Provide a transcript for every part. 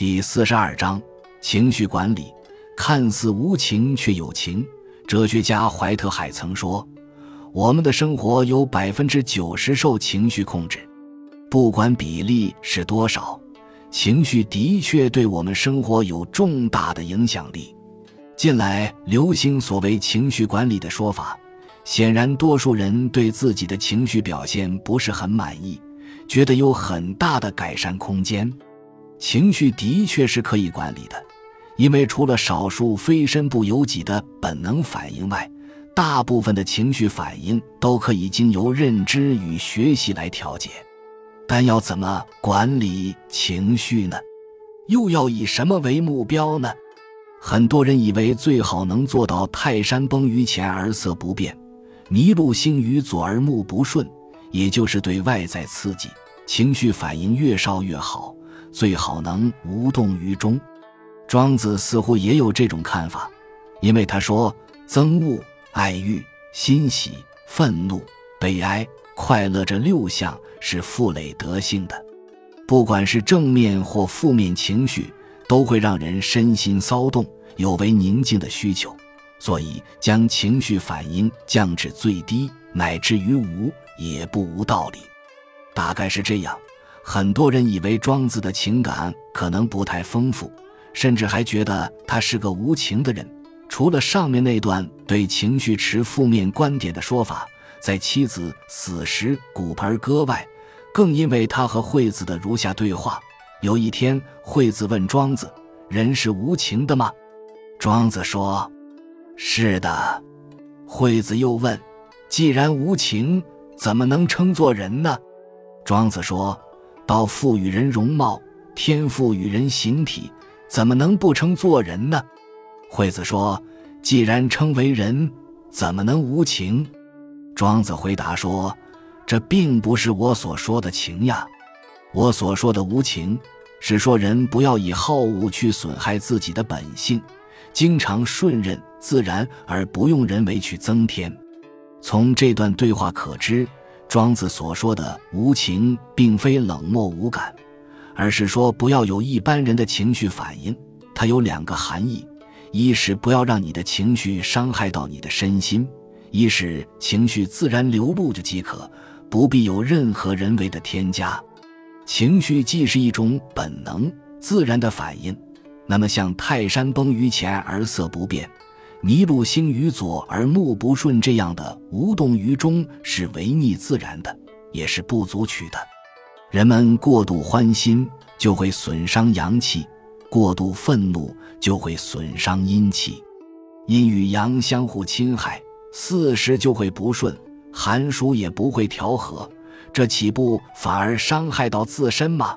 第四十二章情绪管理，看似无情却有情。哲学家怀特海曾说：“我们的生活有百分之九十受情绪控制，不管比例是多少，情绪的确对我们生活有重大的影响力。”近来流行所谓情绪管理的说法，显然多数人对自己的情绪表现不是很满意，觉得有很大的改善空间。情绪的确是可以管理的，因为除了少数非身不由己的本能反应外，大部分的情绪反应都可以经由认知与学习来调节。但要怎么管理情绪呢？又要以什么为目标呢？很多人以为最好能做到泰山崩于前而色不变，麋鹿行于左而目不顺，也就是对外在刺激情绪反应越少越好，最好能无动于衷。庄子似乎也有这种看法，因为他说：“憎恶、爱欲、欣喜、愤怒、悲哀、快乐这六项是负累德性的，不管是正面或负面情绪。”都会让人身心骚动，有违宁静的需求，所以将情绪反应降至最低，乃至于无，也不无道理。大概是这样，很多人以为庄子的情感可能不太丰富，甚至还觉得他是个无情的人。除了上面那段对情绪持负面观点的说法，在妻子死时骨盆割外，更因为他和惠子的如下对话。有一天，惠子问庄子：“人是无情的吗？”庄子说：“是的。”惠子又问：“既然无情，怎么能称作人呢？”庄子说：“道赋予人容貌，天赋予人形体，怎么能不称作人呢？”惠子说：“既然称为人，怎么能无情？”庄子回答说：“这并不是我所说的情呀。”我所说的无情，是说人不要以好恶去损害自己的本性，经常顺任自然而不用人为去增添。从这段对话可知，庄子所说的无情，并非冷漠无感，而是说不要有一般人的情绪反应。它有两个含义：一是不要让你的情绪伤害到你的身心；一是情绪自然流露就即可，不必有任何人为的添加。情绪既是一种本能、自然的反应，那么像泰山崩于前而色不变，麋鹿行于左而目不顺这样的无动于衷是违逆自然的，也是不足取的。人们过度欢心就会损伤阳气，过度愤怒就会损伤阴气，阴与阳相互侵害，四时就会不顺，寒暑也不会调和。这岂不反而伤害到自身吗？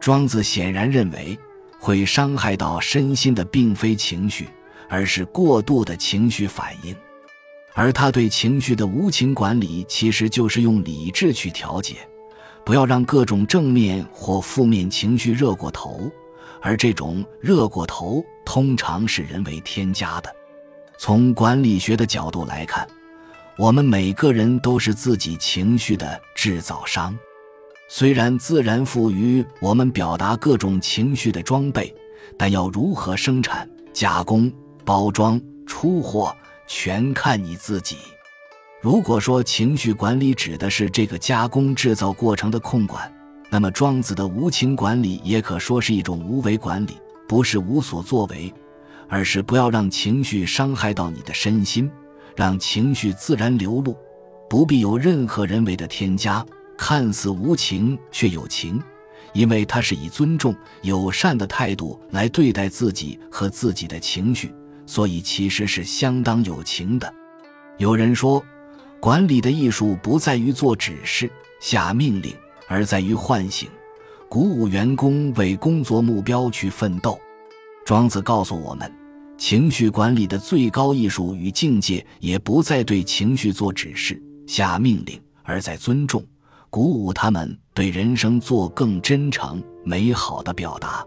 庄子显然认为，会伤害到身心的并非情绪，而是过度的情绪反应。而他对情绪的无情管理，其实就是用理智去调节，不要让各种正面或负面情绪热过头。而这种热过头，通常是人为添加的。从管理学的角度来看。我们每个人都是自己情绪的制造商，虽然自然赋予我们表达各种情绪的装备，但要如何生产、加工、包装、出货，全看你自己。如果说情绪管理指的是这个加工制造过程的控管，那么庄子的无情管理也可说是一种无为管理，不是无所作为，而是不要让情绪伤害到你的身心。让情绪自然流露，不必有任何人为的添加。看似无情却有情，因为它是以尊重、友善的态度来对待自己和自己的情绪，所以其实是相当有情的。有人说，管理的艺术不在于做指示、下命令，而在于唤醒、鼓舞员工为工作目标去奋斗。庄子告诉我们。情绪管理的最高艺术与境界，也不再对情绪做指示、下命令，而在尊重、鼓舞他们对人生做更真诚、美好的表达。